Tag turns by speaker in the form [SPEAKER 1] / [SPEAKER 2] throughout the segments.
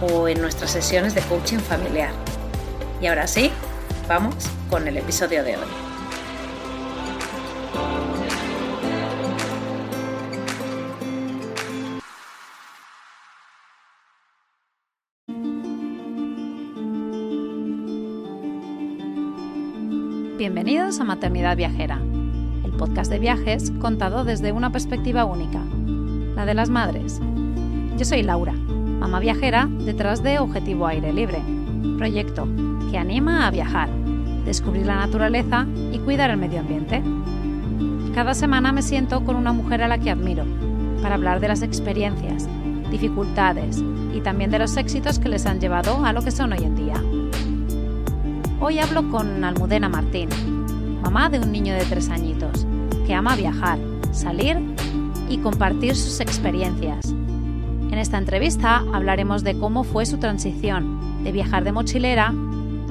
[SPEAKER 1] o en nuestras sesiones de coaching familiar. Y ahora sí, vamos con el episodio de hoy. Bienvenidos a Maternidad Viajera, el podcast de viajes contado desde una perspectiva única, la de las madres. Yo soy Laura mamá viajera detrás de Objetivo Aire Libre, proyecto que anima a viajar, descubrir la naturaleza y cuidar el medio ambiente. Cada semana me siento con una mujer a la que admiro para hablar de las experiencias, dificultades y también de los éxitos que les han llevado a lo que son hoy en día. Hoy hablo con Almudena Martín, mamá de un niño de tres añitos, que ama viajar, salir y compartir sus experiencias en esta entrevista hablaremos de cómo fue su transición de viajar de mochilera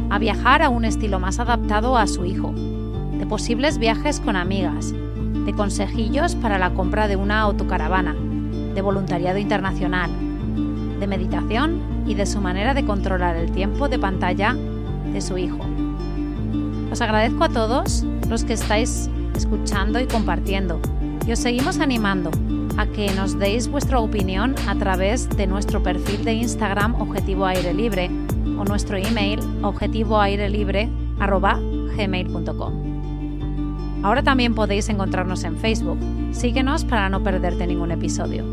[SPEAKER 1] a viajar a un estilo más adaptado a su hijo, de posibles viajes con amigas, de consejillos para la compra de una autocaravana, de voluntariado internacional, de meditación y de su manera de controlar el tiempo de pantalla de su hijo. Os agradezco a todos los que estáis escuchando y compartiendo y os seguimos animando a que nos deis vuestra opinión a través de nuestro perfil de Instagram Objetivo Aire Libre o nuestro email objetivoairelibre@gmail.com. Ahora también podéis encontrarnos en Facebook. Síguenos para no perderte ningún episodio,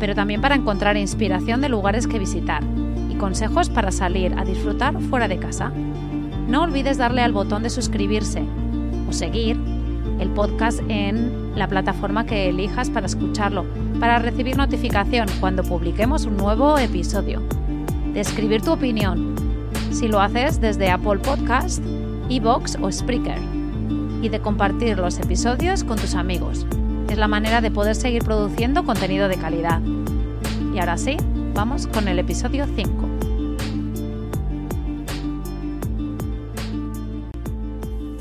[SPEAKER 1] pero también para encontrar inspiración de lugares que visitar y consejos para salir a disfrutar fuera de casa. No olvides darle al botón de suscribirse o seguir el podcast en la plataforma que elijas para escucharlo, para recibir notificación cuando publiquemos un nuevo episodio. De escribir tu opinión, si lo haces desde Apple Podcast, Evox o Spreaker. Y de compartir los episodios con tus amigos. Es la manera de poder seguir produciendo contenido de calidad. Y ahora sí, vamos con el episodio 5.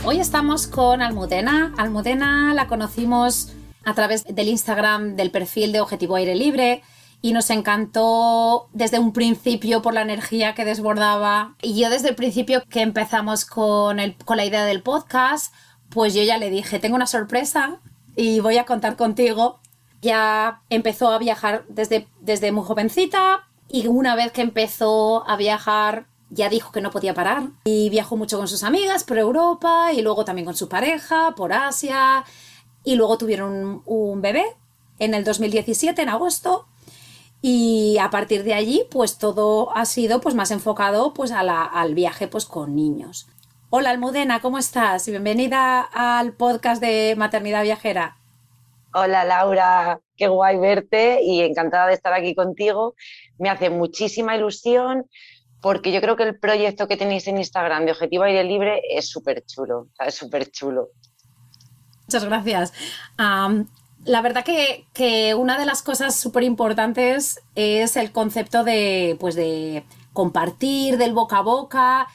[SPEAKER 1] Hoy estamos con Almudena. Almudena la conocimos a través del Instagram del perfil de Objetivo Aire Libre y nos encantó desde un principio por la energía que desbordaba. Y yo desde el principio que empezamos con, con la idea del podcast, pues yo ya le dije, tengo una sorpresa y voy a contar contigo. Ya empezó a viajar desde, desde muy jovencita y una vez que empezó a viajar ya dijo que no podía parar y viajó mucho con sus amigas por Europa y luego también con su pareja por Asia y luego tuvieron un, bebé en el 2017 en agosto y a partir de allí pues todo ha sido pues más enfocado pues al viaje pues con niños. Hola Almudena, ¿cómo estás? Bienvenida al podcast de Maternidad Viajera.
[SPEAKER 2] Hola Laura, qué guay verte y encantada de estar aquí contigo. Me hace muchísima ilusión porque yo creo que el proyecto que tenéis en Instagram de Objetivo Aire Libre es súper chulo, es súper chulo.
[SPEAKER 1] Muchas gracias. la verdad que, una de las cosas súper importantes es el concepto de, pues de compartir, del boca a boca.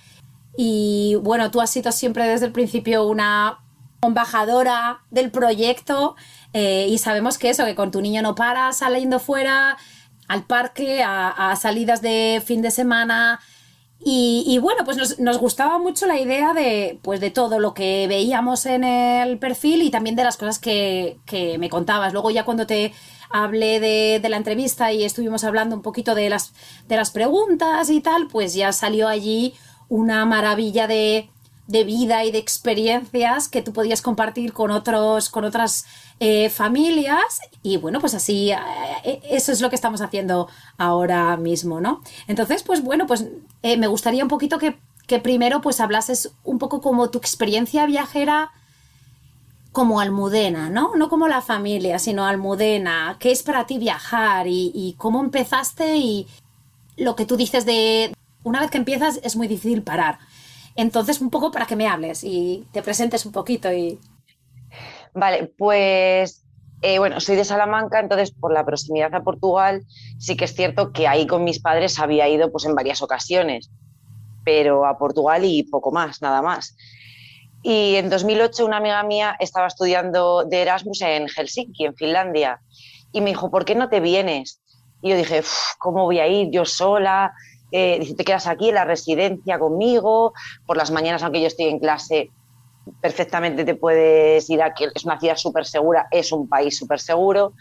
[SPEAKER 1] Y bueno, tú has sido siempre desde el principio una embajadora del proyecto eh, y sabemos que eso, que con tu niño no paras saliendo fuera, al parque, a, salidas de fin de semana Y, bueno, pues nos, gustaba mucho la idea de, pues de todo lo que veíamos en el perfil y también de las cosas que, me contabas. Luego ya cuando te hablé de, la entrevista y estuvimos hablando un poquito de las, de las preguntas y tal, pues ya salió allí una maravilla de, de vida y de experiencias que tú podías compartir con otros, con otras eh, familias. Y bueno, pues así, eh, eh, eso es lo que estamos haciendo ahora mismo, ¿no? Entonces, pues bueno, pues me gustaría un poquito que, que, primero pues hablases un poco como tu experiencia viajera como almudena, ¿no? No como la familia, sino almudena. ¿Qué es para ti viajar y, y cómo empezaste y lo que tú dices de una vez que empiezas es muy difícil parar. Entonces, un poco para que me hables y te presentes un poquito y...
[SPEAKER 2] Vale, pues eh, bueno, soy de Salamanca, entonces por la proximidad a Portugal sí que es cierto que ahí con mis padres había ido pues en varias ocasiones, pero a Portugal y poco más, nada más. Y en 2008 una amiga mía estaba estudiando de Erasmus en Helsinki, en Finlandia, y me dijo, ¿por qué no te vienes? Y yo dije, ¿cómo voy a ir yo sola? Eh, dice, te quedas aquí en la residencia conmigo, por las mañanas, aunque yo estoy en clase, perfectamente te puedes ir aquí, es una ciudad súper segura, es un país súper seguro.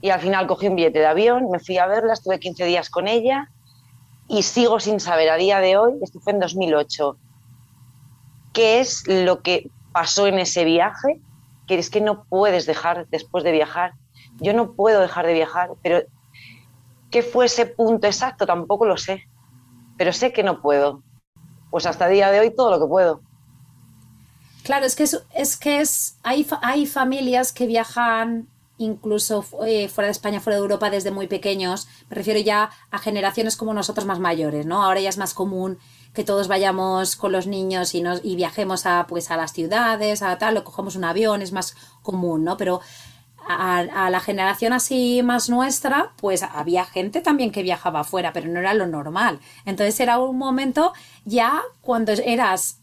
[SPEAKER 2] Y al final cogí un billete de avión, me fui a verla, estuve 15 días con ella y sigo sin saber a día de hoy, esto fue en 2008, qué es lo que pasó en ese viaje, que es que no puedes dejar después de viajar. Yo no puedo dejar de viajar, pero ¿qué fue ese punto exacto? Tampoco lo sé pero sé que no puedo. Pues hasta día de hoy todo lo que puedo.
[SPEAKER 1] Claro, es que es, es que es hay, hay familias que viajan incluso eh, fuera de España, fuera de Europa desde muy pequeños. Me refiero ya a generaciones como nosotros más mayores, ¿no? Ahora ya es más común que todos vayamos con los niños y, nos, y viajemos a, pues, a las ciudades, a tal, o cojamos un avión, es más común, ¿no? Pero a, la generación así más nuestra, pues había gente también que viajaba afuera, pero no era lo normal. Entonces era un momento ya cuando eras,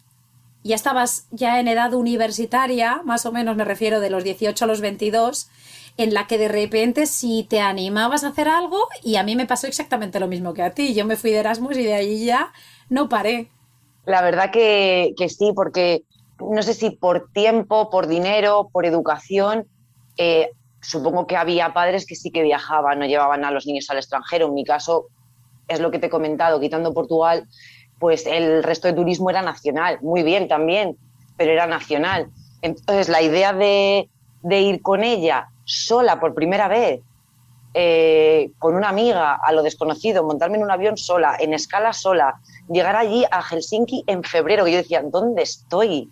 [SPEAKER 1] ya estabas ya en edad universitaria, más o menos me refiero de los 18 a los 22, en la que de repente si te animabas a hacer algo, y a mí me pasó exactamente lo mismo que a ti, yo me fui de Erasmus y de allí ya no paré.
[SPEAKER 2] La verdad que, que sí, porque no sé si por tiempo, por dinero, por educación, eh, supongo que había padres que sí que viajaban, no llevaban a los niños al extranjero. En mi caso, es lo que te he comentado, quitando Portugal, pues el resto de turismo era nacional, muy bien también, pero era nacional. Entonces, la idea de, ir con ella sola por primera vez, eh, con una amiga a lo desconocido, montarme en un avión sola, en escala sola, llegar allí a Helsinki en febrero, que yo decía, ¿dónde estoy?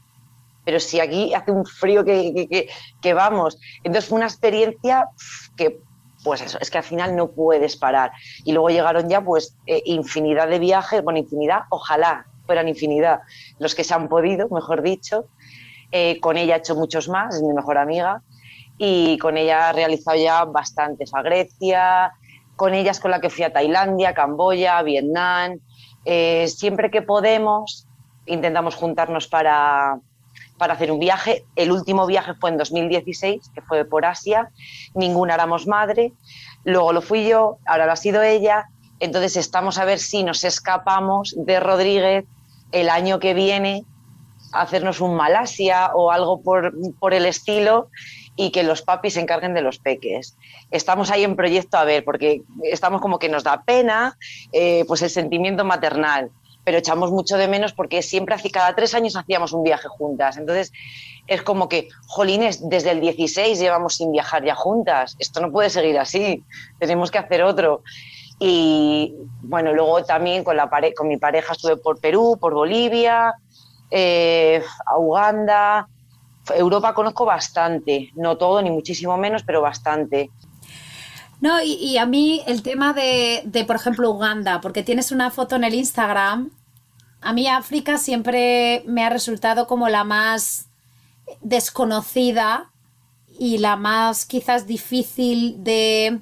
[SPEAKER 2] Pero si aquí hace un frío que, que, vamos. Entonces fue una experiencia que, pues eso, es que al final no puedes parar. Y luego llegaron ya, pues, eh, infinidad de viajes, bueno, infinidad, ojalá fueran infinidad los que se han podido, mejor dicho. Eh, con ella he hecho muchos más, es mi mejor amiga, y con ella he realizado ya bastantes a Grecia, con ella es con la que fui a Tailandia, Camboya, Vietnam. Eh, siempre que podemos, intentamos juntarnos para, para hacer un viaje. El último viaje fue en 2016, que fue por Asia. Ninguna éramos madre. Luego lo fui yo, ahora lo ha sido ella. Entonces estamos a ver si nos escapamos de Rodríguez el año que viene a hacernos un Malasia o algo por, por el estilo y que los papis se encarguen de los peques. Estamos ahí en proyecto a ver, porque estamos como que nos da pena, eh, pues el sentimiento maternal pero echamos mucho de menos porque siempre, cada tres años hacíamos un viaje juntas. Entonces, es como que, jolines, desde el 16 llevamos sin viajar ya juntas. Esto no puede seguir así. Tenemos que hacer otro. Y bueno, luego también con, la con mi pareja estuve por Perú, por Bolivia, eh, a Uganda. Europa conozco bastante, no todo ni muchísimo menos, pero bastante.
[SPEAKER 1] No, y, a mí el tema de, de, por ejemplo, Uganda, porque tienes una foto en el Instagram, a mí África siempre me ha resultado como la más desconocida y la más quizás difícil de,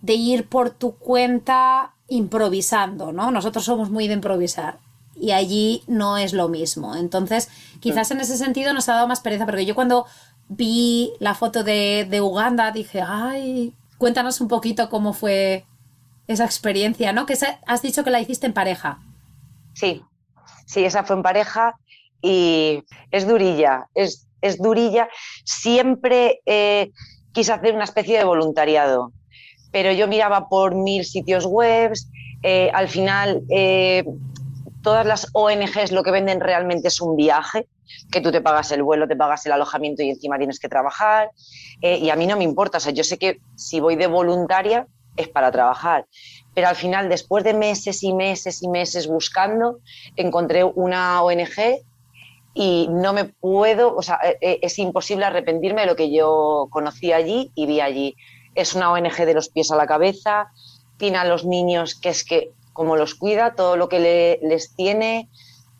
[SPEAKER 1] de ir por tu cuenta improvisando, ¿no? Nosotros somos muy de improvisar y allí no es lo mismo. Entonces, quizás en ese sentido nos ha dado más pereza, porque yo cuando vi la foto de, de Uganda dije, ay, Cuéntanos un poquito cómo fue esa experiencia, ¿no? Que has dicho que la hiciste en pareja.
[SPEAKER 2] Sí, sí, esa fue en pareja y es durilla, es, es durilla. Siempre eh, quise hacer una especie de voluntariado, pero yo miraba por mil sitios web, eh, al final eh, todas las ONGs lo que venden realmente es un viaje, que tú te pagas el vuelo, te pagas el alojamiento y encima tienes que trabajar. y a mí no me importa, o sea, yo sé que si voy de voluntaria es para trabajar pero al final, después de meses y meses y meses buscando, encontré una ONG y no me puedo, o sea, e, e, es imposible arrepentirme de lo que yo conocí allí y vi allí. Es una ONG de los pies a la cabeza, tiene a los niños que es que como los cuida, todo lo que les tiene,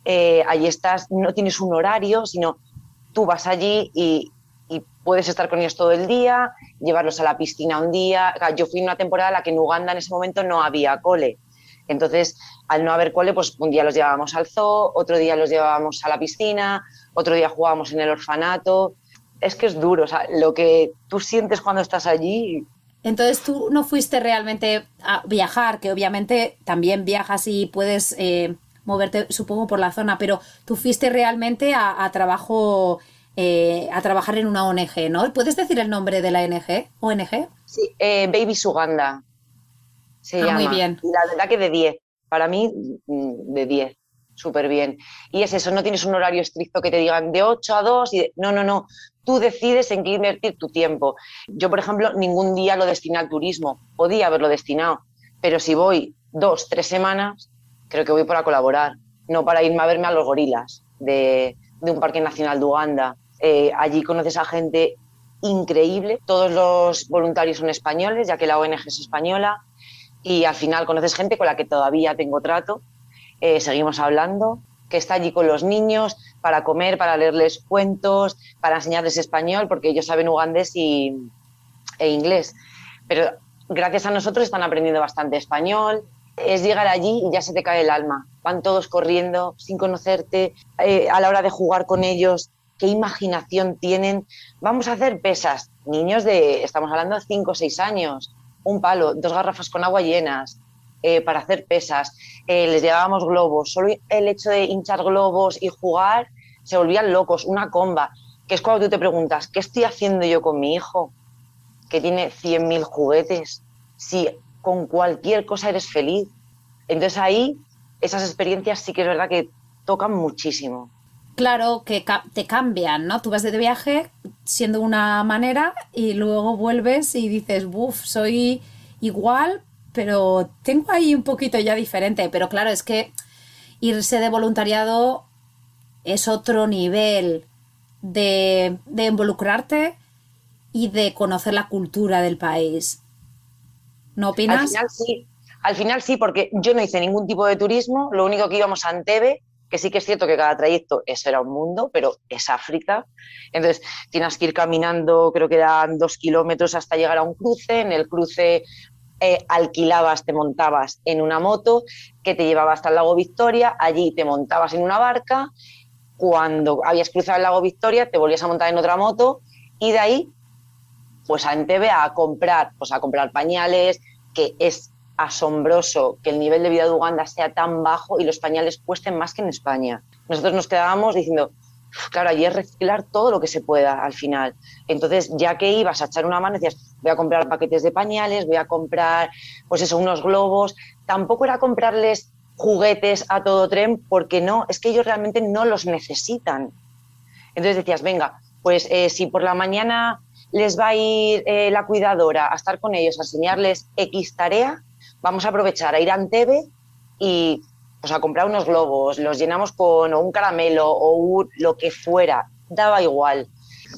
[SPEAKER 2] eh, allí estás, no tienes un horario, sino tú vas allí y, y puedes estar con ellos todo el día, llevarlos a la piscina un día. Yo fui en una temporada en la que en Uganda en ese momento no había cole. Entonces, al no haber cole, pues un día los llevábamos al zoo, otro día los llevábamos a la piscina, otro día jugábamos en el orfanato. Es que es duro, o sea, lo que tú sientes cuando estás allí.
[SPEAKER 1] Entonces tú no fuiste realmente a viajar, que obviamente también viajas y puedes eh, moverte, supongo, por la zona, pero tú fuiste realmente a trabajo eh, a trabajar en una ONG, ¿no? ¿Puedes decir el nombre de la ONG? ¿ONG?
[SPEAKER 2] Sí, eh, Baby Suganda. Se ah,
[SPEAKER 1] Muy bien.
[SPEAKER 2] La verdad que de 10. Para mí, mm, de 10. Súper bien. Y es eso, no tienes un horario estricto que te digan de 8 a 2 y no, no, no. Tú decides en qué invertir tu tiempo. Yo, por ejemplo, ningún día lo destiné al turismo. Podía haberlo destinado. Pero si voy dos, tres semanas, creo que voy para colaborar, no para irme a verme a los gorilas de, un parque nacional de Uganda eh, allí conoces a gente increíble. Todos los voluntarios son españoles, ya que la ONG es española. Y al final conoces gente con la que todavía tengo trato. Eh, seguimos hablando, que está allí con los niños para comer, para leerles cuentos, para enseñarles español, porque ellos saben ugandés y, e inglés. Pero gracias a nosotros están aprendiendo bastante español. Es llegar allí y ya se te cae el alma. Van todos corriendo sin conocerte. Eh, a la hora de jugar con ellos qué imaginación tienen. Vamos a hacer pesas. Niños de, estamos hablando de 5 o 6 años, un palo, dos garrafas con agua llenas eh, para hacer pesas. Eh, les llevábamos globos. Solo el hecho de hinchar globos y jugar se volvían locos. Una comba, que es cuando tú te preguntas, ¿qué estoy haciendo yo con mi hijo? Que tiene 100.000 juguetes. Si con cualquier cosa eres feliz. Entonces ahí esas experiencias sí que es verdad que tocan muchísimo
[SPEAKER 1] claro que te cambian, ¿no? Tú vas de viaje siendo una manera y luego vuelves y dices, buf, soy igual, pero tengo ahí un poquito ya diferente. Pero claro, es que irse de voluntariado es otro nivel de, de involucrarte y de conocer la cultura del país. ¿No opinas?
[SPEAKER 2] Al final sí, al final sí, porque yo no hice ningún tipo de turismo, lo único que íbamos a Antebe que sí que es cierto que cada trayecto es era un mundo, pero es África. Entonces tienes que ir caminando, creo que eran dos kilómetros hasta llegar a un cruce. En el cruce eh, alquilabas, te montabas en una moto que te llevaba hasta el lago Victoria. Allí te montabas en una barca. Cuando habías cruzado el lago Victoria, te volvías a montar en otra moto y de ahí, pues a Entebbe a comprar, pues a comprar pañales, que es asombroso que el nivel de vida de Uganda sea tan bajo y los pañales cuesten más que en España. Nosotros nos quedábamos diciendo, claro, allí es reciclar todo lo que se pueda al final. Entonces, ya que ibas a echar una mano, decías, voy a comprar paquetes de pañales, voy a comprar, pues eso, unos globos. Tampoco era comprarles juguetes a todo tren, porque no, es que ellos realmente no los necesitan. Entonces decías, venga, pues eh, si por la mañana les va a ir eh, la cuidadora a estar con ellos, a enseñarles X tarea, vamos a aprovechar a ir a Antebe y pues, a comprar unos globos, los llenamos con un caramelo o lo que fuera, daba igual.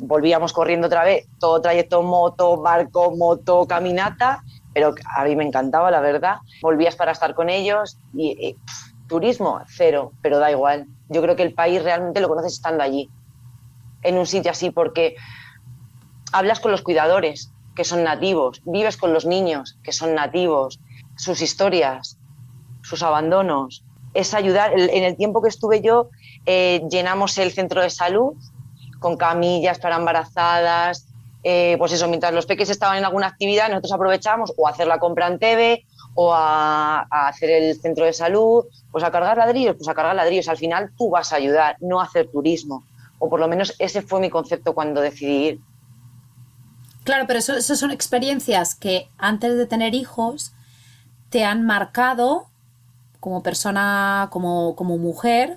[SPEAKER 2] Volvíamos corriendo otra vez, todo trayecto moto, barco, moto, caminata, pero a mí me encantaba, la verdad. Volvías para estar con ellos y, turismo, cero, pero da igual. Yo creo que el país realmente lo conoces estando allí, en un sitio así, porque hablas con los cuidadores, que son nativos, vives con los niños, que son nativos, sus historias, sus abandonos. Es ayudar, en el tiempo que estuve yo, eh, llenamos el centro de salud con camillas para embarazadas, eh, pues eso, mientras los peques estaban en alguna actividad, nosotros aprovechamos o hacer la compra en TV o a, hacer el centro de salud, pues a cargar ladrillos, pues a cargar ladrillos. Al final tú vas a ayudar, no a hacer turismo. O por lo menos ese fue mi concepto cuando decidí ir.
[SPEAKER 1] Claro, pero eso, son experiencias que antes de tener hijos te han marcado como persona, como mujer,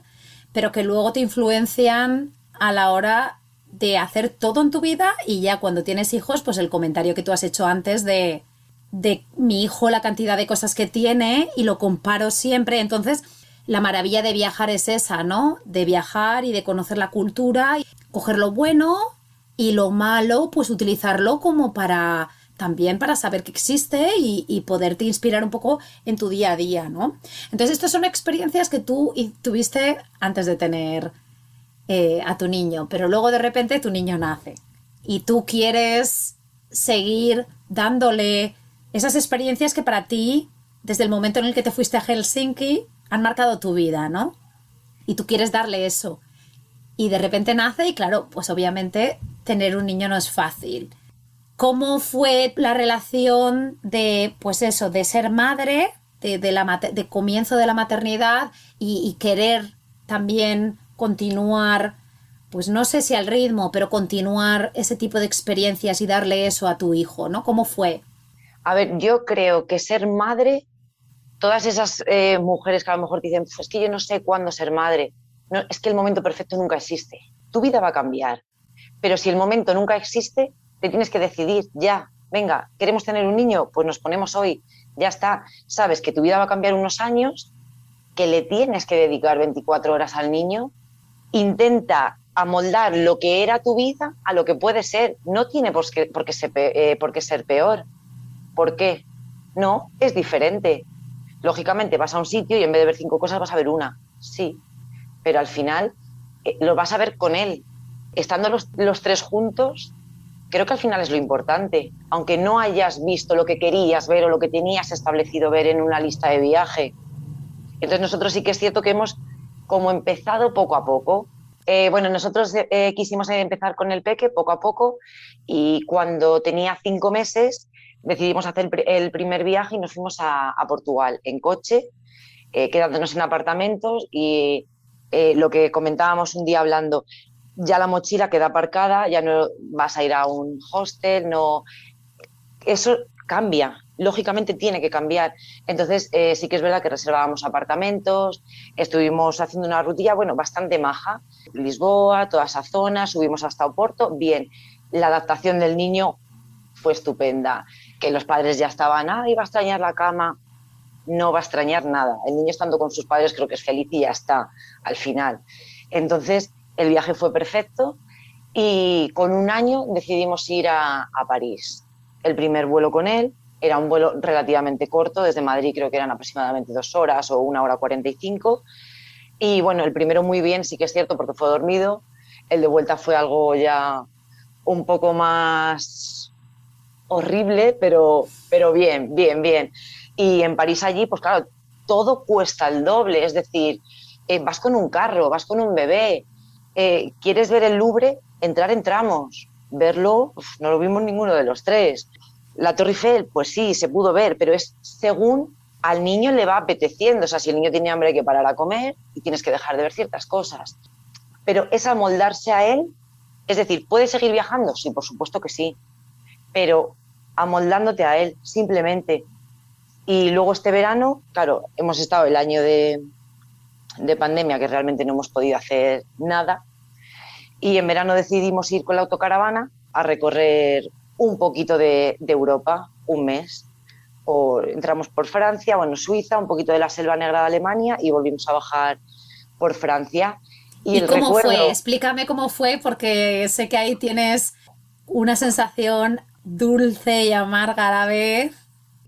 [SPEAKER 1] pero que luego te influencian a la hora de hacer todo en tu vida y ya cuando tienes hijos, pues el comentario que tú has hecho antes de, de mi hijo, la cantidad de cosas que tiene y lo comparo siempre. Entonces, la maravilla de viajar es esa, ¿no? De viajar y de conocer la cultura, coger lo bueno y lo malo, pues utilizarlo como para también para saber que existe y, poderte inspirar un poco en tu día a día, ¿no? Entonces, estas son experiencias que tú tuviste antes de tener eh, a tu niño, pero luego de repente tu niño nace y tú quieres seguir dándole esas experiencias que para ti, desde el momento en el que te fuiste a Helsinki, han marcado tu vida, ¿no? Y tú quieres darle eso. Y de repente nace y claro, pues obviamente tener un niño no es fácil cómo fue la relación de, pues eso, de ser madre, de, comienzo de la maternidad y, querer también continuar, pues no sé si al ritmo, pero continuar ese tipo de experiencias y darle eso a tu hijo, ¿no? ¿Cómo fue?
[SPEAKER 2] A ver, yo creo que ser madre, todas esas eh, mujeres que a lo mejor dicen, pues es que yo no sé cuándo ser madre, no, es que el momento perfecto nunca existe. Tu vida va a cambiar, pero si el momento nunca existe, te tienes que decidir ya, venga, queremos tener un niño, pues nos ponemos hoy, ya está, sabes que tu vida va a cambiar unos años, que le tienes que dedicar 24 horas al niño, intenta amoldar lo que era tu vida a lo que puede ser, no tiene por qué, por ser, eh, ser peor. ¿Por qué? No, es diferente. Lógicamente vas a un sitio y en vez de ver cinco cosas vas a ver una, sí, pero al final eh, lo vas a ver con él. Estando los, los tres juntos, creo que al final es lo importante, aunque no hayas visto lo que querías ver o lo que tenías establecido ver en una lista de viaje. Entonces nosotros sí que es cierto que hemos como empezado poco a poco. Eh, bueno, nosotros eh, quisimos empezar con el peque poco a poco y cuando tenía cinco meses decidimos hacer el primer viaje y nos fuimos a, Portugal en coche, eh, quedándonos en apartamentos y lo que comentábamos un día hablando, ya la mochila queda aparcada, ya no vas a ir a un hostel, no. Eso cambia, lógicamente tiene que cambiar. Entonces, eh, sí que es verdad que reservábamos apartamentos, estuvimos haciendo una rutilla, bueno, bastante maja. Lisboa, toda esa zona, subimos hasta Oporto, bien. La adaptación del niño fue estupenda. Que los padres ya estaban, ah, iba a extrañar la cama. No va a extrañar nada. El niño estando con sus padres creo que es feliz y ya está al final. Entonces, el viaje fue perfecto y con un año decidimos ir a, París. El primer vuelo con él era un vuelo relativamente corto, desde Madrid creo que eran aproximadamente dos horas o una hora cuarenta y cinco. Y bueno, el primero muy bien, sí que es cierto, porque fue dormido. El de vuelta fue algo ya un poco más horrible, pero, pero bien, bien, bien. Y en París allí, pues claro, todo cuesta el doble, es decir, eh, vas con un carro, vas con un bebé, eh, ¿quieres ver el Louvre? Entrar entramos, verlo, no lo vimos ninguno de los tres. La Torre Eiffel, pues sí, se pudo ver, pero es según al niño le va apeteciendo. O sea, si el niño tiene hambre hay que parar a comer y tienes que dejar de ver ciertas cosas. Pero es amoldarse a él, es decir, ¿puedes seguir viajando? Sí, por supuesto que sí, pero amoldándote a él, simplemente. Y luego este verano, claro, hemos estado el año de, de pandemia que realmente no hemos podido hacer nada. Y en verano decidimos ir con la autocaravana a recorrer un poquito de, Europa, un mes. O entramos por Francia, bueno, Suiza, un poquito de la selva negra de Alemania y volvimos a bajar por Francia.
[SPEAKER 1] ¿Y, cómo fue? Explícame cómo fue, porque sé que ahí tienes una sensación dulce y amarga a la vez.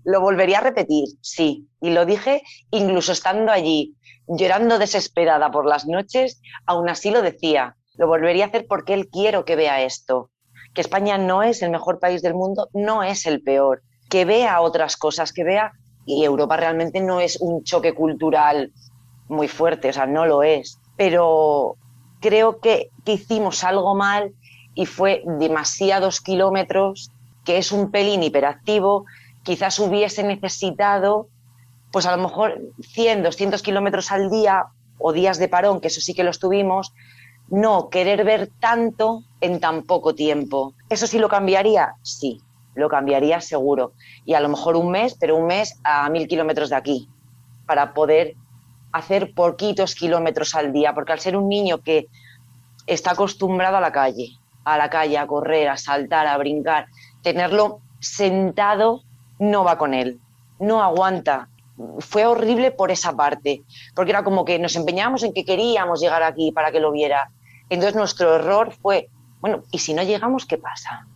[SPEAKER 2] Lo volvería a repetir, sí. Y lo dije incluso estando allí llorando desesperada por las noches, aún así lo decía. Lo volvería a hacer porque él quiero que vea esto. Que España no es el mejor país del mundo, no es el peor. Que vea otras cosas, que vea. Y Europa realmente no es un choque cultural muy fuerte, o sea, no lo es. Pero creo que, hicimos algo mal y fue demasiados kilómetros, que es un pelín hiperactivo. Quizás hubiese necesitado pues a lo mejor 100, 200 kilómetros al día o días de parón, que eso sí que los tuvimos, no querer ver tanto en tan poco tiempo. ¿Eso sí lo cambiaría? Sí, lo cambiaría seguro. Y a lo mejor un mes, pero un mes a mil kilómetros de aquí, para poder hacer poquitos kilómetros al día, porque al ser un niño que está acostumbrado a la calle, a la calle, a correr, a saltar, a brincar, tenerlo sentado no va con él, no aguanta. Fue horrible por esa parte, porque era como que nos empeñábamos en que queríamos llegar aquí para que lo viera. Entonces nuestro error fue, bueno, ¿y si no llegamos, qué pasa?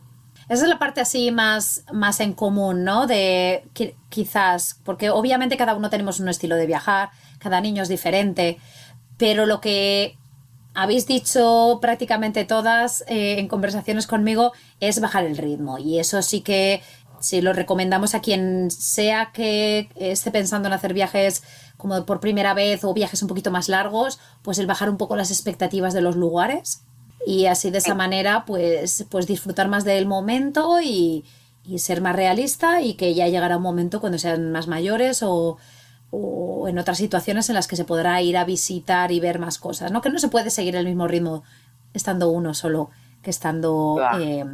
[SPEAKER 1] Esa es la parte así más, más en común, ¿no? De quizás, porque obviamente cada uno tenemos un estilo de viajar, cada niño es diferente, pero lo que habéis dicho prácticamente todas eh, en conversaciones conmigo es bajar el ritmo y eso sí que si lo recomendamos a quien sea que esté pensando en hacer viajes como por primera vez o viajes un poquito más largos, pues el bajar un poco las expectativas de los lugares y así de esa manera pues, pues disfrutar más del momento y, y ser más realista y que ya llegará un momento cuando sean más mayores o o en otras situaciones en las que se podrá ir a visitar y ver más cosas, ¿no? Que no se puede seguir el mismo ritmo estando uno solo que estando eh,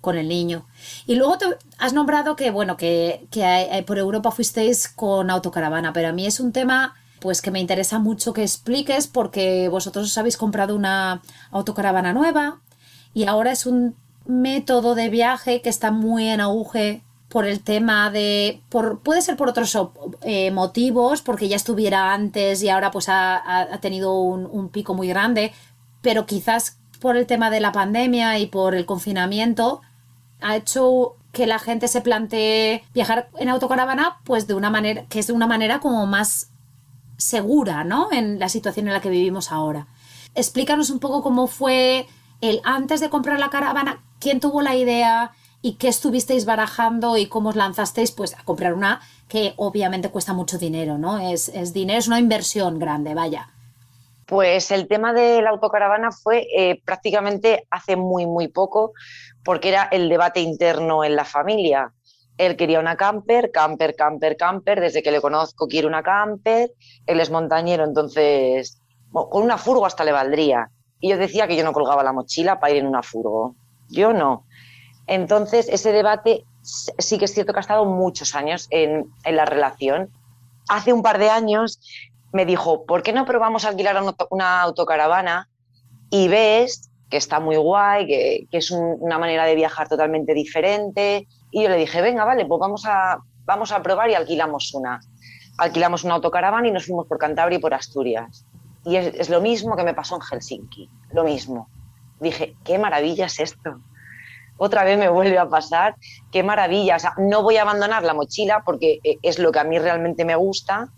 [SPEAKER 1] con el niño. Y luego te has nombrado que, bueno, que, que, por Europa fuisteis con autocaravana, pero a mí es un tema pues que me interesa mucho que expliques porque vosotros os habéis comprado una autocaravana nueva y ahora es un método de viaje que está muy en auge por el tema de, por, puede ser por otros eh, motivos, porque ya estuviera antes y ahora pues ha, tenido un, pico muy grande, pero quizás por el tema de la pandemia y por el confinamiento ha hecho que la gente se plantee viajar en autocaravana pues de una manera, que es de una manera como más segura, ¿no? En la situación en la que vivimos ahora. Explícanos un poco cómo fue el antes de comprar la caravana, quién tuvo la idea, y qué estuvisteis barajando y cómo os lanzasteis pues a comprar una que obviamente cuesta mucho dinero, ¿no? Es, dinero, es una inversión grande, vaya.
[SPEAKER 2] Pues el tema de la autocaravana fue eh, prácticamente hace muy, muy poco, porque era el debate interno en la familia. Él quería una camper, camper, camper, camper, desde que le conozco quiere una camper, él es montañero, entonces con una furgo hasta le valdría. Y yo decía que yo no colgaba la mochila para ir en una furgo. Yo no. Entonces, ese debate sí que es cierto que ha estado muchos años en, la relación. Hace un par de años me dijo, ¿por qué no probamos a alquilar una autocaravana y ves que está muy guay, que, es una manera de viajar totalmente diferente? Y yo le dije, venga, vale, pues vamos a, vamos a probar y alquilamos una. Alquilamos una autocaravana y nos fuimos por Cantabria y por Asturias. Y es, es lo mismo que me pasó en Helsinki, lo mismo. Dije, qué maravilla es esto otra vez me vuelve a pasar, qué maravilla. O sea, no voy a abandonar la mochila porque eh, es lo que a mí realmente me gusta,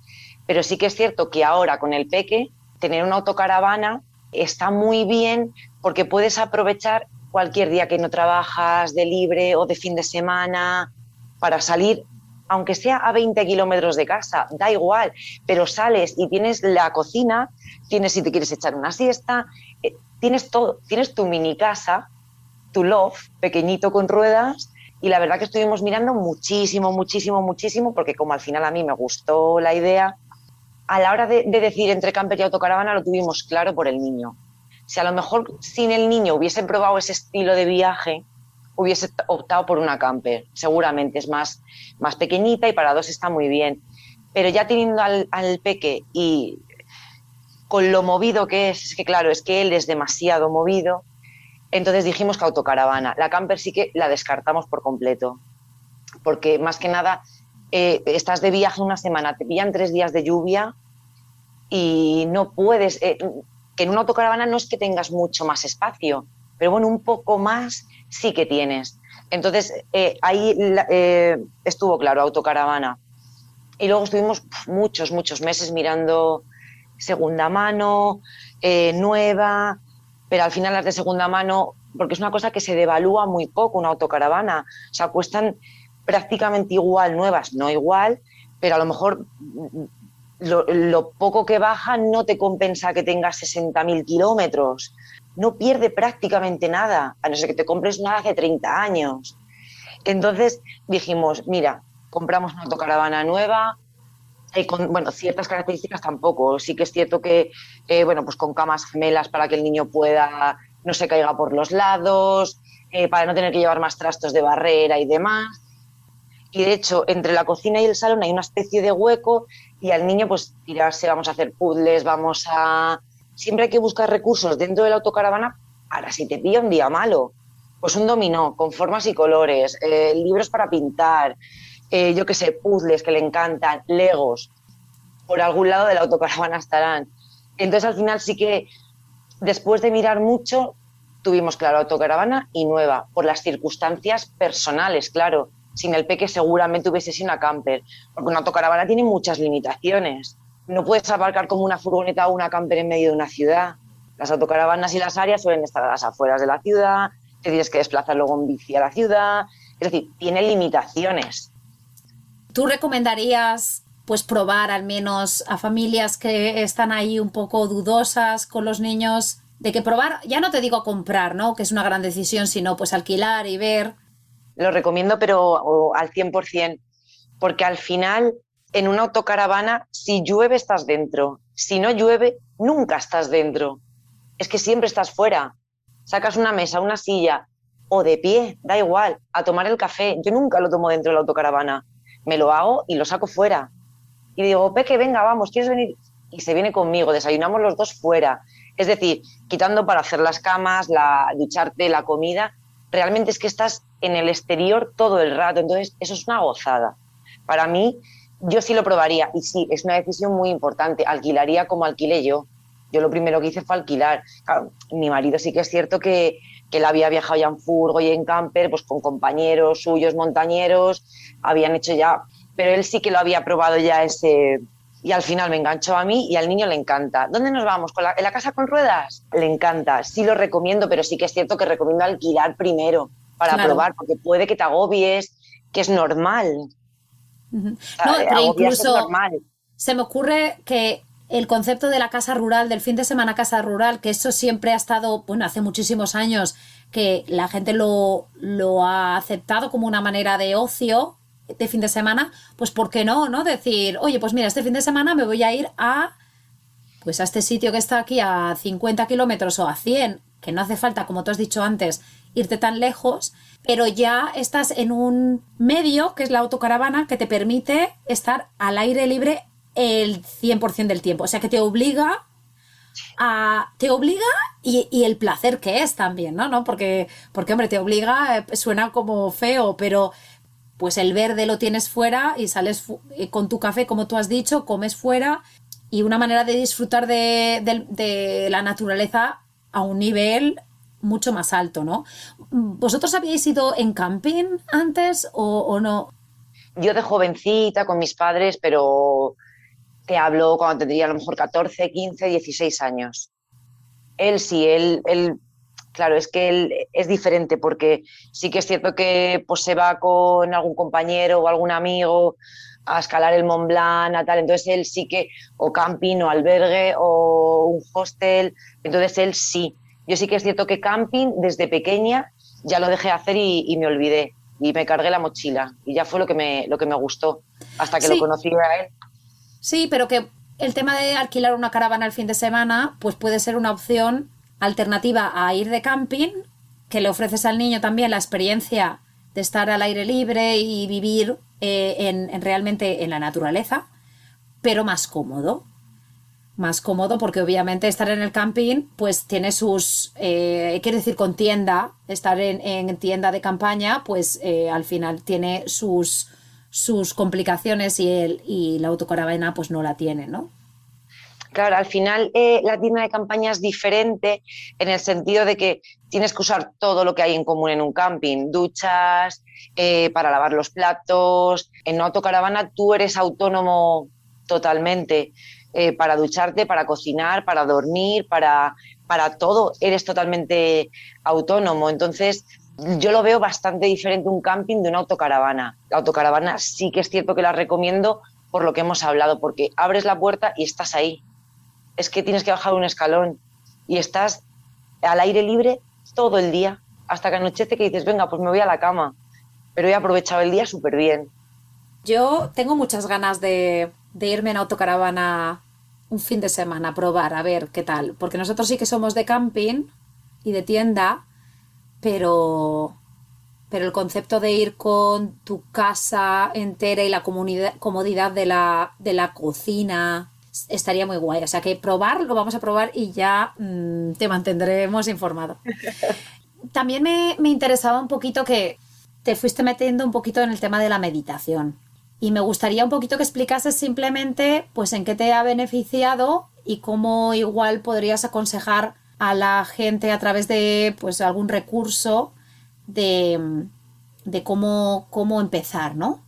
[SPEAKER 2] pero sí que es cierto que ahora con el peque, tener una autocaravana está muy bien porque puedes aprovechar cualquier día que no trabajas de libre o de fin de semana para salir, aunque sea a 20 kilómetros de casa, da igual, pero sales y tienes la cocina, tienes si te quieres echar una siesta, eh, tienes todo, tienes tu mini casa To Love, pequeñito con ruedas, y la verdad que estuvimos mirando muchísimo, muchísimo, muchísimo, porque como al final a mí me gustó la idea, a la hora de, decir entre camper y autocaravana lo tuvimos claro por el niño. Si a lo mejor sin el niño hubiese probado ese estilo de viaje, hubiese optado por una camper. Seguramente es más, más pequeñita y para dos está muy bien. Pero ya teniendo al, al peque y con lo movido que es, es que claro, es que él es demasiado movido, entonces dijimos que autocaravana. La camper sí que la descartamos por completo, porque más que nada eh, estás de viaje una semana, te pillan tres días de lluvia y no puedes, eh, que en una autocaravana no es que tengas mucho más espacio, pero bueno, un poco más sí que tienes. Entonces eh, ahí estuvo claro, autocaravana. Y luego estuvimos muchos, muchos meses mirando segunda mano, nueva, pero al final las de segunda mano, porque es una cosa que se devalúa muy poco una autocaravana, o sea, cuestan prácticamente igual, nuevas, no igual, pero a lo mejor lo, poco que baja no te compensa que tengas 60.000 kilómetros, no pierde prácticamente nada, a no ser que te compres una hace 30 años. Entonces dijimos, mira, compramos una autocaravana nueva, con, bueno, ciertas características tampoco. Sí que es cierto que, eh, bueno, pues con camas gemelas para que el niño pueda, no se caiga por los lados, eh, para no tener que llevar más trastos de barrera y demás. Y de hecho, entre la cocina y el salón hay una especie de hueco y al niño, pues tirarse, vamos a hacer puzzles, vamos a. Siempre hay que buscar recursos dentro de la autocaravana para si te pilla un día malo. Pues un dominó con formas y colores, eh, libros para pintar, eh, yo qué sé, puzzles que le encantan, legos, por algún lado de la autocaravana estarán. Entonces al final sí que después de mirar mucho, tuvimos claro autocaravana y nueva, por las circunstancias personales, claro. Sin el peque seguramente hubiese sido una camper, porque una autocaravana tiene muchas limitaciones. No puedes aparcar como una furgoneta o una camper en medio de una ciudad. Las autocaravanas y las áreas suelen estar a las afueras de la ciudad, te tienes que desplazar luego en bici a la ciudad. Es decir, tiene limitaciones.
[SPEAKER 1] ¿Tú recomendarías pues probar al menos a familias que están ahí un poco dudosas con los niños de que probar, ya no te digo comprar, ¿no? Que es una gran decisión, sino pues alquilar y ver.
[SPEAKER 2] Lo recomiendo, pero al 100%, porque al final en una autocaravana, si llueve estás dentro, si no llueve, nunca estás dentro. Es que siempre estás fuera. Sacas una mesa, una silla o de pie, da igual, a tomar el café. Yo nunca lo tomo dentro de la autocaravana me lo hago y lo saco fuera. Y digo, Peque, venga, vamos, ¿quieres venir? Y se viene conmigo, desayunamos los dos fuera. Es decir, quitando para hacer las camas, la, ducharte, la comida, realmente es que estás en el exterior todo el rato. Entonces, eso es una gozada. Para mí, yo sí lo probaría. Y sí, es una decisión muy importante. Alquilaría como alquilé yo. Yo lo primero que hice fue alquilar. mi marido sí que es cierto que, que él había viajado ya en furgo y en camper, pues con compañeros suyos montañeros, habían hecho ya, pero él sí que lo había probado ya ese, y al final me enganchó a mí y al niño le encanta. ¿Dónde nos vamos? ¿Con la, ¿En la casa con ruedas? Le encanta. Sí lo recomiendo, pero sí que es cierto que recomiendo alquilar primero para probar, porque puede que te agobies, que es normal.
[SPEAKER 1] no, pero incluso se me ocurre que el concepto de la casa rural, del fin de semana casa rural, que eso siempre ha estado, bueno, hace muchísimos años que la gente lo, lo ha aceptado como una manera de ocio de fin de semana, pues ¿por qué no? ¿No? Decir, oye, pues mira, este fin de semana me voy a ir a pues a este sitio que está aquí a 50 kilómetros o a 100, que no hace falta, como tú has dicho antes, irte tan lejos, pero ya estás en un medio, que es la autocaravana, que te permite estar al aire libre el 100% del tiempo. O sea, que te obliga a... Te obliga y, el placer que es también, ¿no? ¿no? Porque, porque, hombre, te obliga, eh, suena como feo, pero pues el verde lo tienes fuera y sales eh, con tu café, como tú has dicho, comes fuera y una manera de disfrutar de, la naturaleza a un nivel mucho más alto, ¿no? ¿Vosotros habíais ido en camping antes o, no?
[SPEAKER 2] Yo de jovencita con mis padres, pero te hablo cuando tendría a lo mejor 14, 15, 16 años. Él sí, él, él, claro, es que él es diferente porque sí que es cierto que pues, se va con algún compañero o algún amigo a escalar el Mont Blanc, a tal, entonces él sí que, o camping, o albergue, o un hostel, entonces él sí. Yo sí que es cierto que camping desde pequeña ya lo dejé hacer y, me olvidé. Y me cargué la mochila. Y ya fue lo que me, lo que me gustó hasta que lo conocí a él.
[SPEAKER 1] Sí, pero que el tema de alquilar una caravana el fin de semana, pues puede ser una opción alternativa a ir de camping, que le ofreces al niño también la experiencia de estar al aire libre y vivir eh, en, realmente en la naturaleza, pero más cómodo. Más cómodo porque obviamente estar en el camping pues tiene sus, eh, quiere decir con tienda, estar en, tienda de campaña pues eh, al final tiene sus, sus complicaciones y, el, y la autocaravana pues no la tiene, ¿no?
[SPEAKER 2] Claro, al final eh, la tienda de campaña es diferente en el sentido de que tienes que usar todo lo que hay en común en un camping, duchas, eh, para lavar los platos. En una autocaravana tú eres autónomo totalmente eh, para ducharte, para cocinar, para dormir, para, para todo. Eres totalmente autónomo. Entonces, yo lo veo bastante diferente un camping de una autocaravana. La autocaravana sí que es cierto que la recomiendo por lo que hemos hablado, porque abres la puerta y estás ahí. Es que tienes que bajar un escalón y estás al aire libre todo el día, hasta que anochece que dices, venga, pues me voy a la cama. Pero he aprovechado el día súper bien.
[SPEAKER 1] Yo tengo muchas ganas de, de irme en autocaravana un fin de semana a probar, a ver qué tal. Porque nosotros sí que somos de camping y de tienda, pero, pero el concepto de ir con tu casa entera y la comodidad de la, de la cocina estaría muy guay. O sea que probar, lo vamos a probar y ya mm, te mantendremos informado. También me, me interesaba un poquito que te fuiste metiendo un poquito en el tema de la meditación. Y me gustaría un poquito que explicases simplemente pues en qué te ha beneficiado y cómo igual podrías aconsejar a la gente a través de pues algún recurso de, de cómo, cómo empezar, ¿no?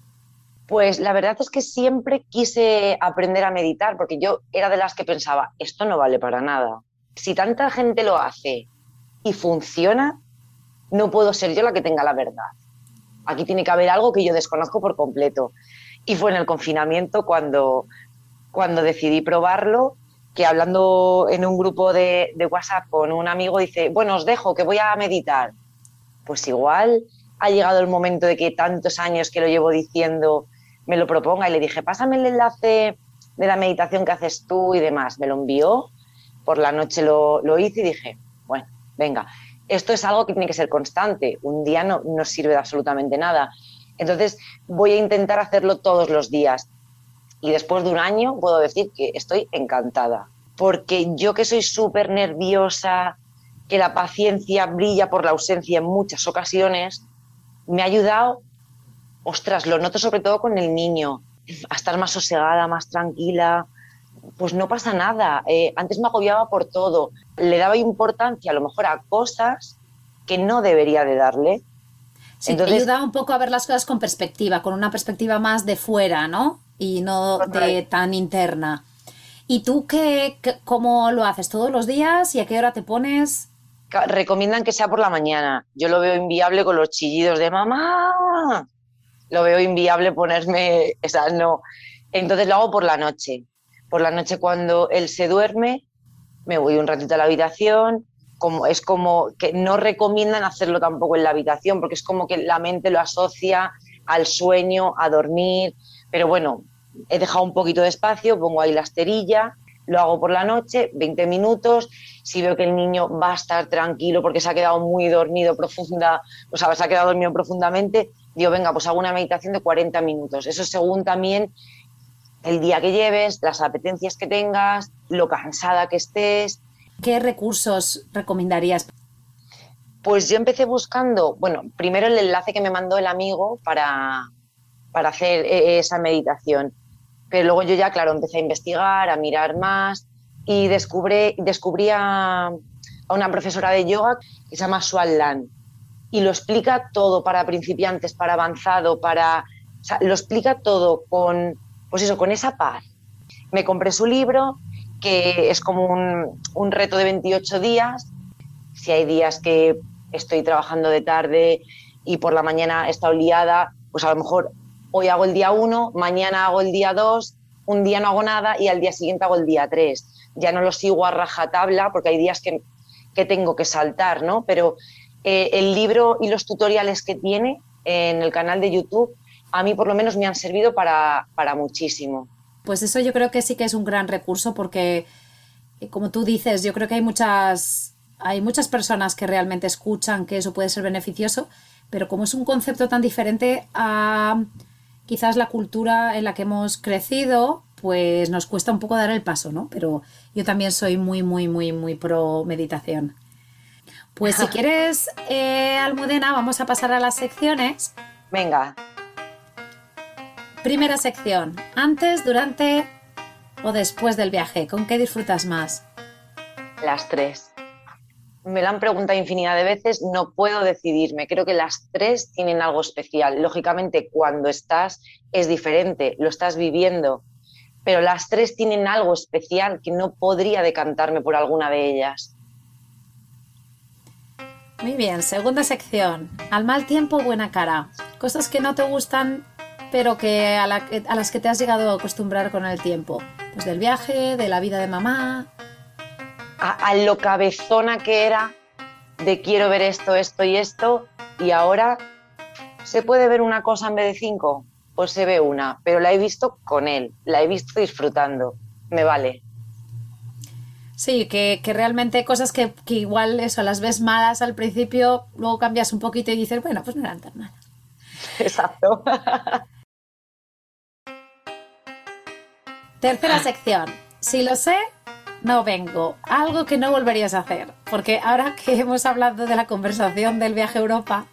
[SPEAKER 2] Pues la verdad es que siempre quise aprender a meditar porque yo era de las que pensaba, esto no vale para nada. Si tanta gente lo hace y funciona, no puedo ser yo la que tenga la verdad. Aquí tiene que haber algo que yo desconozco por completo. Y fue en el confinamiento cuando, cuando decidí probarlo, que hablando en un grupo de, de WhatsApp con un amigo dice, bueno, os dejo, que voy a meditar. Pues igual ha llegado el momento de que tantos años que lo llevo diciendo me lo proponga y le dije, pásame el enlace de la meditación que haces tú y demás. Me lo envió, por la noche lo, lo hice y dije, bueno, venga, esto es algo que tiene que ser constante, un día no, no sirve de absolutamente nada. Entonces voy a intentar hacerlo todos los días. Y después de un año puedo decir que estoy encantada. Porque yo que soy súper nerviosa, que la paciencia brilla por la ausencia en muchas ocasiones, me ha ayudado, ostras, lo noto sobre todo con el niño, a estar más sosegada, más tranquila. Pues no pasa nada. Eh, antes me agobiaba por todo. Le daba importancia a lo mejor a cosas que no debería de darle
[SPEAKER 1] Sí, te ayuda un poco a ver las cosas con perspectiva, con una perspectiva más de fuera, ¿no? Y no de tan interna. ¿Y tú qué, cómo lo haces? ¿Todos los días? ¿Y a qué hora te pones?
[SPEAKER 2] Recomiendan que sea por la mañana. Yo lo veo inviable con los chillidos de mamá. Lo veo inviable ponerme, o sea, no. Entonces lo hago por la noche. Por la noche cuando él se duerme, me voy un ratito a la habitación, es como que no recomiendan hacerlo tampoco en la habitación, porque es como que la mente lo asocia al sueño, a dormir, pero bueno, he dejado un poquito de espacio, pongo ahí la esterilla, lo hago por la noche, 20 minutos, si veo que el niño va a estar tranquilo porque se ha quedado muy dormido profunda, o sea, se ha quedado dormido profundamente, digo, venga, pues hago una meditación de 40 minutos. Eso según también el día que lleves, las apetencias que tengas, lo cansada que estés,
[SPEAKER 1] ¿Qué recursos recomendarías?
[SPEAKER 2] Pues yo empecé buscando, bueno, primero el enlace que me mandó el amigo para, para hacer e, esa meditación. Pero luego yo ya, claro, empecé a investigar, a mirar más y descubrí, descubrí a, una profesora de yoga que se llama Sual Lan y lo explica todo para principiantes, para avanzado, para... lo explica todo con, pues eso, con esa paz. Me compré su libro que es como un, reto de 28 días. Si hay días que estoy trabajando de tarde y por la mañana estado liada, pues a lo mejor hoy hago el día 1, mañana hago el día 2, un día no hago nada y al día siguiente hago el día 3. Ya no lo sigo a rajatabla porque hay días que, tengo que saltar, ¿no? Pero eh, el libro y los tutoriales que tiene en el canal de YouTube a mí por lo menos me han servido para, para muchísimo.
[SPEAKER 1] Pues eso yo creo que sí que es un gran recurso porque, eh, como tú dices, yo creo que hay muchas, hay muchas personas que realmente escuchan que eso puede ser beneficioso, pero como es un concepto tan diferente a quizás la cultura en la que hemos crecido, pues nos cuesta un poco dar el paso, ¿no? Pero yo también soy muy, muy, muy, muy pro meditación. Pues si quieres, eh, Almudena, vamos a pasar a las secciones.
[SPEAKER 2] Venga.
[SPEAKER 1] Primera sección. Antes, durante o después del viaje. ¿Con qué disfrutas más?
[SPEAKER 2] Las tres. Me lo han preguntado infinidad de veces, no puedo decidirme. Creo que las tres tienen algo especial. Lógicamente, cuando estás es diferente, lo estás viviendo, pero las tres tienen algo especial que no podría decantarme por alguna de ellas.
[SPEAKER 1] Muy bien, segunda sección. Al mal tiempo, buena cara. Cosas que no te gustan pero que a, las que te has llegado a acostumbrar con el tiempo. Pues del viaje, de la vida de mamá.
[SPEAKER 2] A, lo cabezona que era de quiero ver esto, esto y esto, y ahora se puede ver una cosa en vez de cinco. o se ve una, pero la he visto con él, la he visto disfrutando, me vale.
[SPEAKER 1] Sí, que, realmente cosas que, que, igual eso las ves malas al principio, luego cambias un poquito y dices, bueno, pues no eran tan malas.
[SPEAKER 2] Exacto.
[SPEAKER 1] Tercera sección. Si lo sé, no vengo. Algo que no volverías a hacer. Porque ahora que hemos hablado de la conversación del viaje a Europa,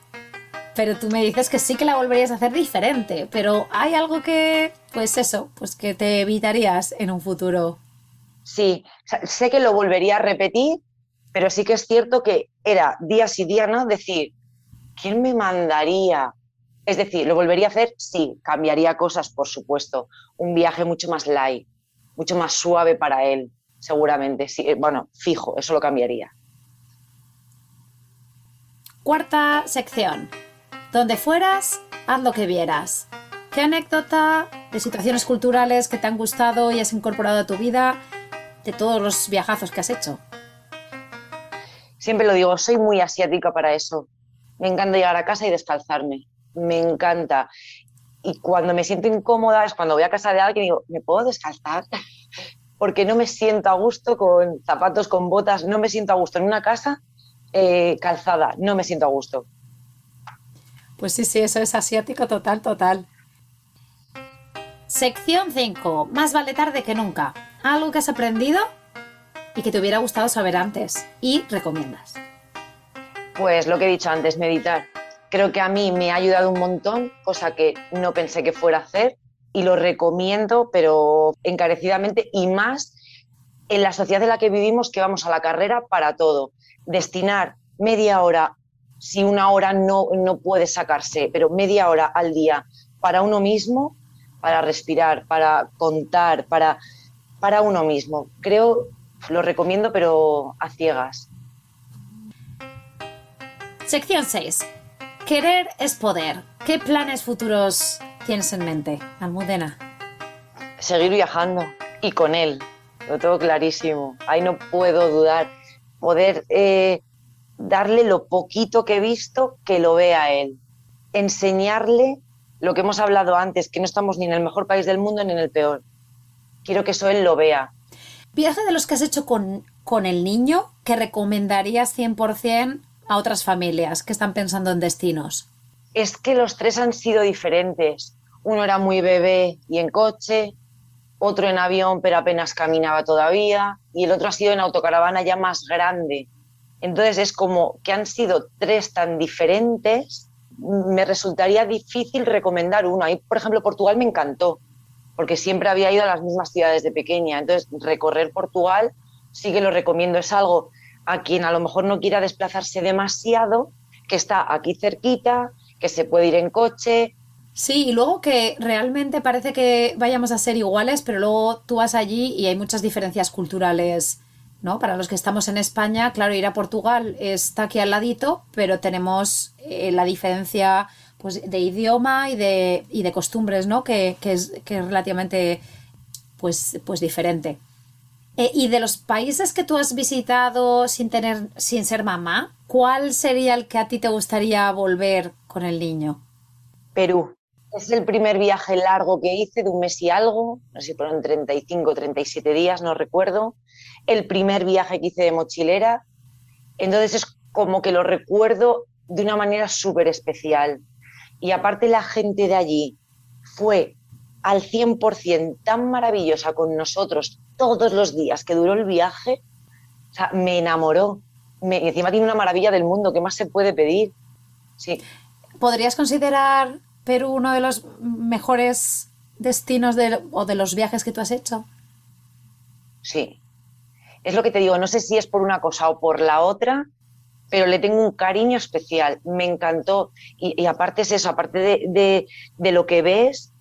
[SPEAKER 1] pero tú me dices que sí que la volverías a hacer diferente. Pero hay algo que, pues eso, pues que te evitarías en un futuro.
[SPEAKER 2] Sí, sé que lo volvería a repetir, pero sí que es cierto que era días y días, ¿no? Decir, ¿quién me mandaría? Es decir, ¿lo volvería a hacer? Sí, cambiaría cosas, por supuesto. Un viaje mucho más light, mucho más suave para él, seguramente. Sí, eh, bueno, fijo, eso lo cambiaría.
[SPEAKER 1] Cuarta sección. Donde fueras, haz lo que vieras. ¿Qué anécdota de situaciones culturales que te han gustado y has incorporado a tu vida de todos los viajazos que has hecho?
[SPEAKER 2] Siempre lo digo, soy muy asiática para eso. Me encanta llegar a casa y descalzarme me encanta. Y cuando me siento incómoda es cuando voy a casa de alguien y digo, ¿me puedo descalzar? Porque no me siento a gusto con zapatos, con botas, no me siento a gusto en una casa eh, calzada, no me siento a gusto.
[SPEAKER 1] Pues sí, sí, eso es asiático total, total. Sección 5. Más vale tarde que nunca. Algo que has aprendido y que te hubiera gustado saber antes y recomiendas.
[SPEAKER 2] Pues lo que he dicho antes, meditar creo que a mí me ha ayudado un montón, cosa que no pensé que fuera a hacer y lo recomiendo, pero encarecidamente y más en la sociedad en la que vivimos que vamos a la carrera para todo. Destinar media hora, si una hora no, no puede sacarse, pero media hora al día para uno mismo, para respirar, para contar, para, para uno mismo. Creo, lo recomiendo, pero a ciegas.
[SPEAKER 1] Sección 6. Querer es poder. ¿Qué planes futuros tienes en mente, Almudena?
[SPEAKER 2] Seguir viajando y con él. Lo tengo clarísimo. Ahí no puedo dudar. Poder eh, darle lo poquito que he visto que lo vea él. Enseñarle lo que hemos hablado antes, que no estamos ni en el mejor país del mundo ni en el peor. Quiero que eso él lo vea.
[SPEAKER 1] Viaje de los que has hecho con, con el niño que recomendarías 100% a otras familias que están pensando en destinos?
[SPEAKER 2] Es que los tres han sido diferentes. Uno era muy bebé y en coche, otro en avión pero apenas caminaba todavía y el otro ha sido en autocaravana ya más grande. Entonces es como que han sido tres tan diferentes, me resultaría difícil recomendar uno. Ahí, por ejemplo, Portugal me encantó, porque siempre había ido a las mismas ciudades de pequeña. Entonces, recorrer Portugal sí que lo recomiendo. Es algo a quien a lo mejor no quiera desplazarse demasiado, que está aquí cerquita, que se puede ir en coche.
[SPEAKER 1] Sí, y luego que realmente parece que vayamos a ser iguales, pero luego tú vas allí y hay muchas diferencias culturales, ¿no? Para los que estamos en España, claro, ir a Portugal está aquí al ladito, pero tenemos eh, la diferencia pues, de idioma y de, y de costumbres, ¿no? Que, que, es, que es relativamente pues, pues diferente. Eh, y de los países que tú has visitado sin tener, sin ser mamá, ¿cuál sería el que a ti te gustaría volver con el niño?
[SPEAKER 2] Perú. Es el primer viaje largo que hice de un mes y algo, no sé si fueron 35 o 37 días, no recuerdo. El primer viaje que hice de mochilera. Entonces es como que lo recuerdo de una manera súper especial. Y aparte la gente de allí fue al 100% tan maravillosa con nosotros todos los días que duró el viaje, o sea, me enamoró. Me, y encima tiene una maravilla del mundo, ¿qué más se puede pedir? Sí.
[SPEAKER 1] ¿Podrías considerar Perú uno de los mejores destinos o de los viajes que tú has hecho?
[SPEAKER 2] Sí. Es lo que te digo, no sé si es por una cosa o por la otra, pero le tengo un cariño especial. Me encantó. Y, aparte es eso, aparte de, de lo que ves,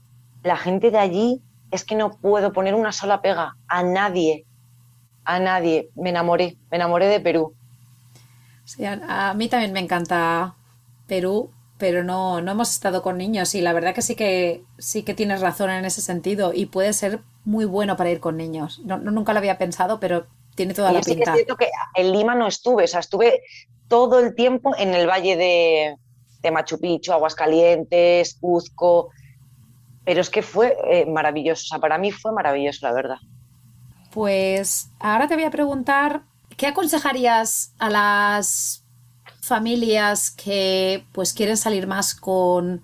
[SPEAKER 2] la gente de allí es que no puedo poner una sola pega a nadie, a nadie. Me enamoré, me enamoré de Perú.
[SPEAKER 1] Sí, a, mí también me encanta Perú, pero no, no hemos estado con niños y la verdad que sí que sí que tienes razón en ese sentido y puede ser muy bueno para ir con niños. No, nunca lo había pensado, pero tiene toda la pinta.
[SPEAKER 2] Es que en Lima no estuve, o sea, estuve todo el tiempo en el valle de, de Machu Picchu, Aguascalientes, Cuzco, pero es que fue eh, maravilloso, o sea, para mí fue maravilloso, la verdad.
[SPEAKER 1] Pues ahora te voy a preguntar, ¿qué aconsejarías a las familias que pues quieren salir más con,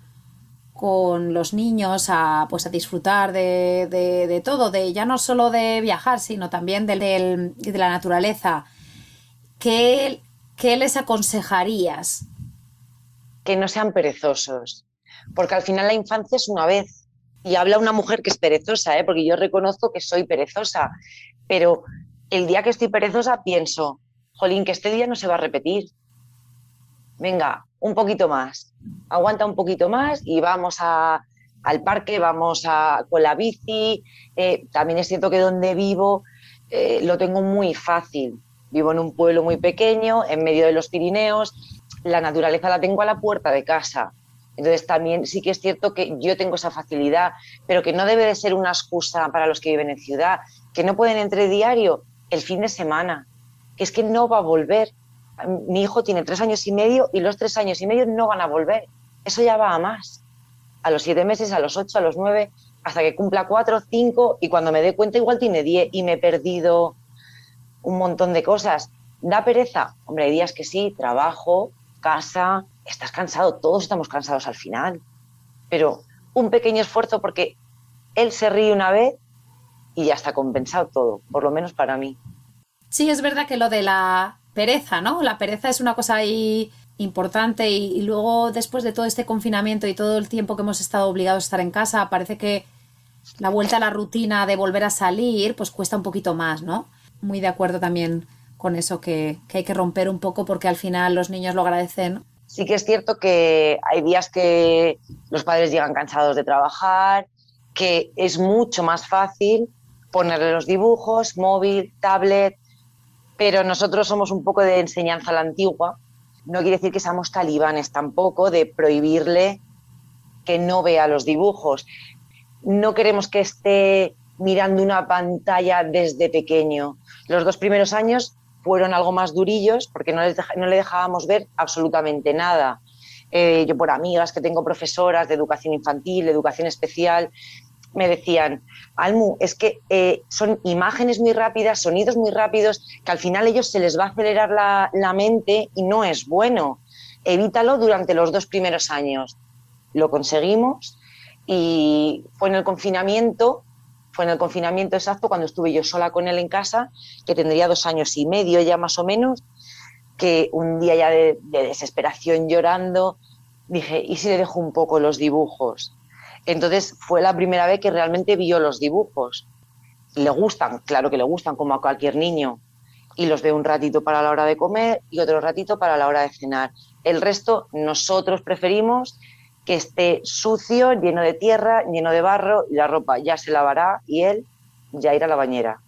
[SPEAKER 1] con los niños a, pues, a disfrutar de, todo, de ya no solo de viajar, sino también de, de la naturaleza. ¿Qué, ¿Qué les aconsejarías?
[SPEAKER 2] Que no sean perezosos, porque al final la infancia es una vez. Y habla una mujer que es perezosa, ¿eh? porque yo reconozco que soy perezosa, pero el día que estoy perezosa pienso, jolín, que este día no se va a repetir. Venga, un poquito más, aguanta un poquito más y vamos al parque, vamos a, con la bici. Eh, también es cierto que donde vivo eh, lo tengo muy fácil. Vivo en un pueblo muy pequeño, en medio de los Pirineos. La naturaleza la tengo a la puerta de casa. Entonces también sí que es cierto que yo tengo esa facilidad, pero que no debe de ser una excusa para los que viven en ciudad, que no pueden entre diario el fin de semana, que es que no va a volver mi hijo tiene tres años y medio y los tres años y medio no van a volver. Eso ya va a más. A los siete meses, a los ocho, a los nueve, hasta que cumpla cuatro, cinco y cuando me dé cuenta igual tiene diez y me he perdido un montón de cosas. ¿Da pereza? Hombre, hay días que sí, trabajo, casa, estás cansado, todos estamos cansados al final. Pero un pequeño esfuerzo porque él se ríe una vez y ya está compensado todo, por lo menos para mí.
[SPEAKER 1] Sí, es verdad que lo de la pereza, ¿no? La pereza es una cosa ahí importante y, luego después de todo este confinamiento y todo el tiempo que hemos estado obligados a estar en casa, parece que la vuelta a la rutina de volver a salir pues cuesta un poquito más, ¿no? Muy de acuerdo también con eso que, hay que romper un poco porque al final los niños lo agradecen.
[SPEAKER 2] Sí que es cierto que hay días que los padres llegan cansados de trabajar, que es mucho más fácil ponerle los dibujos, móvil, tablet, pero nosotros somos un poco de enseñanza a la antigua. No quiere decir que seamos talibanes tampoco, de prohibirle que no vea los dibujos. No queremos que esté mirando una pantalla desde pequeño. Los dos primeros años fueron algo más durillos porque no, no le dejábamos ver absolutamente nada. Eh, yo por amigas que tengo profesoras de educación infantil, de educación especial, me decían, Almu, es que eh, son imágenes muy rápidas, sonidos muy rápidos, que al final ellos se les va a acelerar la, mente y no es bueno. Evítalo durante los dos primeros años. Lo conseguimos y fue en el confinamiento, fue en el confinamiento exacto cuando estuve yo sola con él en casa, que tendría dos años y medio ya más o menos, que un día ya de desesperación llorando, dije, ¿y si le dejo un poco los dibujos? Entonces fue la primera vez que realmente vio los dibujos. Le gustan, claro que le gustan, como a cualquier niño. Y los ve un ratito para la hora de comer y otro ratito para la hora de cenar. El resto nosotros preferimos que esté sucio, lleno de tierra, lleno de barro, y la ropa ya se lavará y él ya irá a la bañera.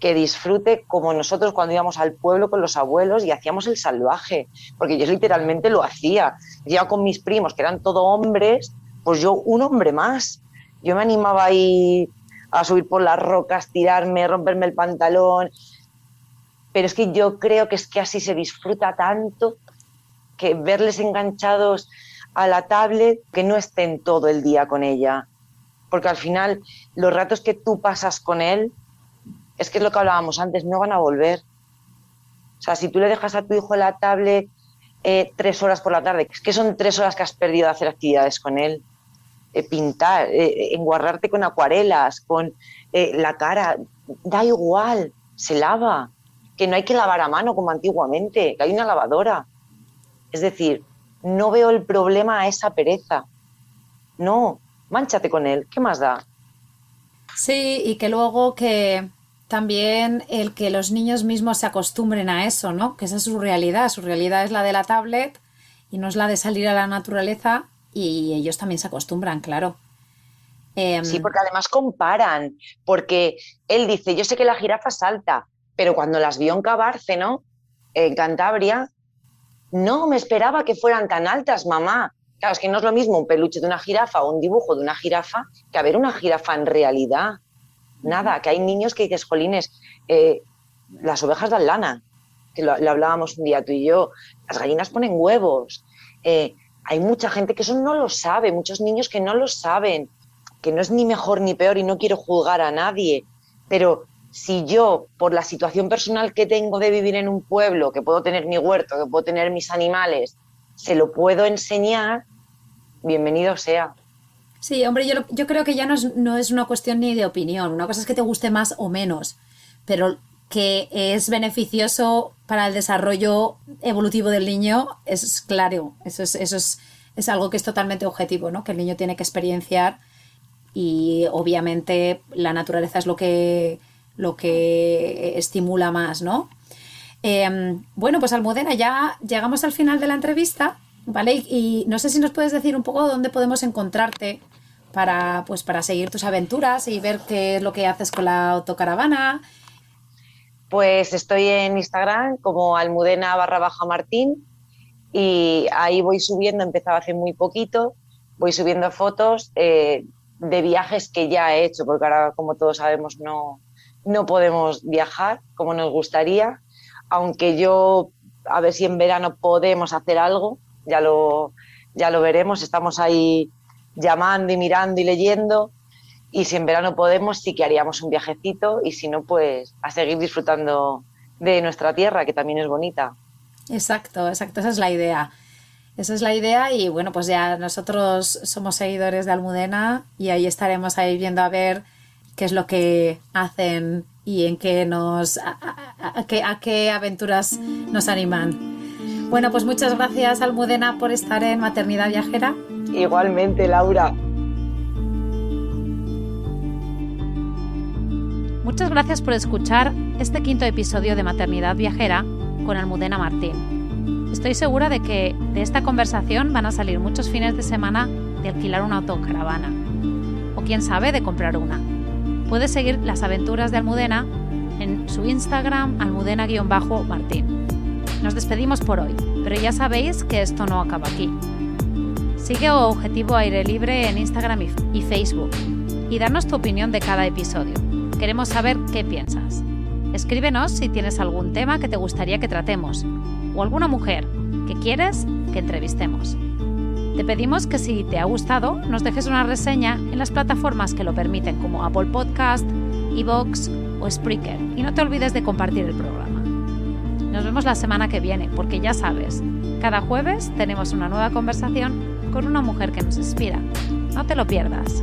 [SPEAKER 2] Que disfrute como nosotros cuando íbamos al pueblo con los abuelos y hacíamos el salvaje, porque yo literalmente lo hacía. Iba con mis primos, que eran todo hombres, pues yo un hombre más. Yo me animaba ahí a subir por las rocas, tirarme, romperme el pantalón. Pero es que yo creo que es que así se disfruta tanto que verles enganchados a la tablet, que no estén todo el día con ella. Porque al final los ratos que tú pasas con él, es que es lo que hablábamos antes, no van a volver. O sea, si tú le dejas a tu hijo la tablet eh, tres horas por la tarde, es que son tres horas que has perdido de hacer actividades con él. Eh, pintar, eh, enguarrarte con acuarelas, con eh, la cara, da igual, se lava, que no hay que lavar a mano como antiguamente, que hay una lavadora. Es decir, no veo el problema a esa pereza. No, manchate con él, ¿qué más da?
[SPEAKER 1] Sí, y que luego que también el que los niños mismos se acostumbren a eso, ¿no? Que esa es su realidad, su realidad es la de la tablet y no es la de salir a la naturaleza y ellos también se acostumbran, claro.
[SPEAKER 2] Em, sí, porque además comparan, porque él dice, yo sé que la jirafa salta, pero cuando las vio en Cabárceno, en Cantabria, no me esperaba que fueran tan altas, mamá. Claro, es que no es lo mismo un peluche de una jirafa o un dibujo de una jirafa que haber una jirafa en realidad. Nada, que hay niños que dices, jolines, eh, las ovejas dan lana, que lo, hablábamos un día tú y yo, las gallinas ponen huevos, eh, hay mucha gente que eso no lo sabe, muchos niños que no lo saben. que no es ni mejor ni peor y no quiero juzgar a nadie, pero si yo, por la situación personal que tengo de vivir en un pueblo, que puedo tener mi huerto, que puedo tener mis animales, se lo puedo enseñar, bienvenido sea.
[SPEAKER 1] Sí, hombre, yo, creo que ya no es, no es una cuestión ni de opinión. Una cosa es que te guste más o menos, pero que es beneficioso para el desarrollo evolutivo del niño es claro. Eso es, eso es, es algo que es totalmente objetivo, ¿no? Que el niño tiene que experienciar y obviamente la naturaleza es lo que, lo que estimula más, ¿no? Em, bueno, pues Almudena, ya llegamos al final de la entrevista, ¿vale? Y, no sé si nos puedes decir un poco dónde podemos encontrarte para, pues, para seguir tus aventuras y ver qué es lo que haces con la autocaravana.
[SPEAKER 2] Pues estoy en Instagram como almudena barra baja martín y ahí voy subiendo, empezaba hace muy poquito, voy subiendo fotos eh, de viajes que ya he hecho, porque ahora, como todos sabemos, no, no podemos viajar como nos gustaría, aunque yo a ver si en verano podemos hacer algo, ya lo, ya lo veremos, estamos ahí llamando y mirando y leyendo, y si en verano podemos, sí que haríamos un viajecito, y si no, pues a seguir disfrutando de nuestra tierra, que también es bonita.
[SPEAKER 1] Exacto, exacto, esa es la idea. Esa es la idea y bueno, pues ya nosotros somos seguidores de Almudena y ahí estaremos ahí viendo a ver qué es lo que hacen y en qué nos a, qué, a qué aventuras nos animan. Bueno, pues muchas gracias Almudena por estar en Maternidad Viajera.
[SPEAKER 2] Igualmente, Laura.
[SPEAKER 3] Muchas gracias por escuchar este quinto episodio de Maternidad Viajera con Almudena Martín. Estoy segura de que de esta conversación van a salir muchos fines de semana de alquilar una autocaravana o quién sabe de comprar una. Puedes seguir las aventuras de Almudena en su Instagram almudena-martín. Nos despedimos por hoy, pero ya sabéis que esto no acaba aquí. Sigue Objetivo Aire Libre en Instagram y Facebook y danos tu opinión de cada episodio. Queremos saber qué piensas. Escríbenos si tienes algún tema que te gustaría que tratemos o alguna mujer que quieres que entrevistemos. Te pedimos que si te ha gustado nos dejes una reseña en las plataformas que lo permiten como Apple Podcast, Evox o Spreaker y no te olvides de compartir el programa. Nos vemos la semana que viene porque ya sabes, cada jueves tenemos una nueva conversación con una mujer que nos inspira. No te lo pierdas.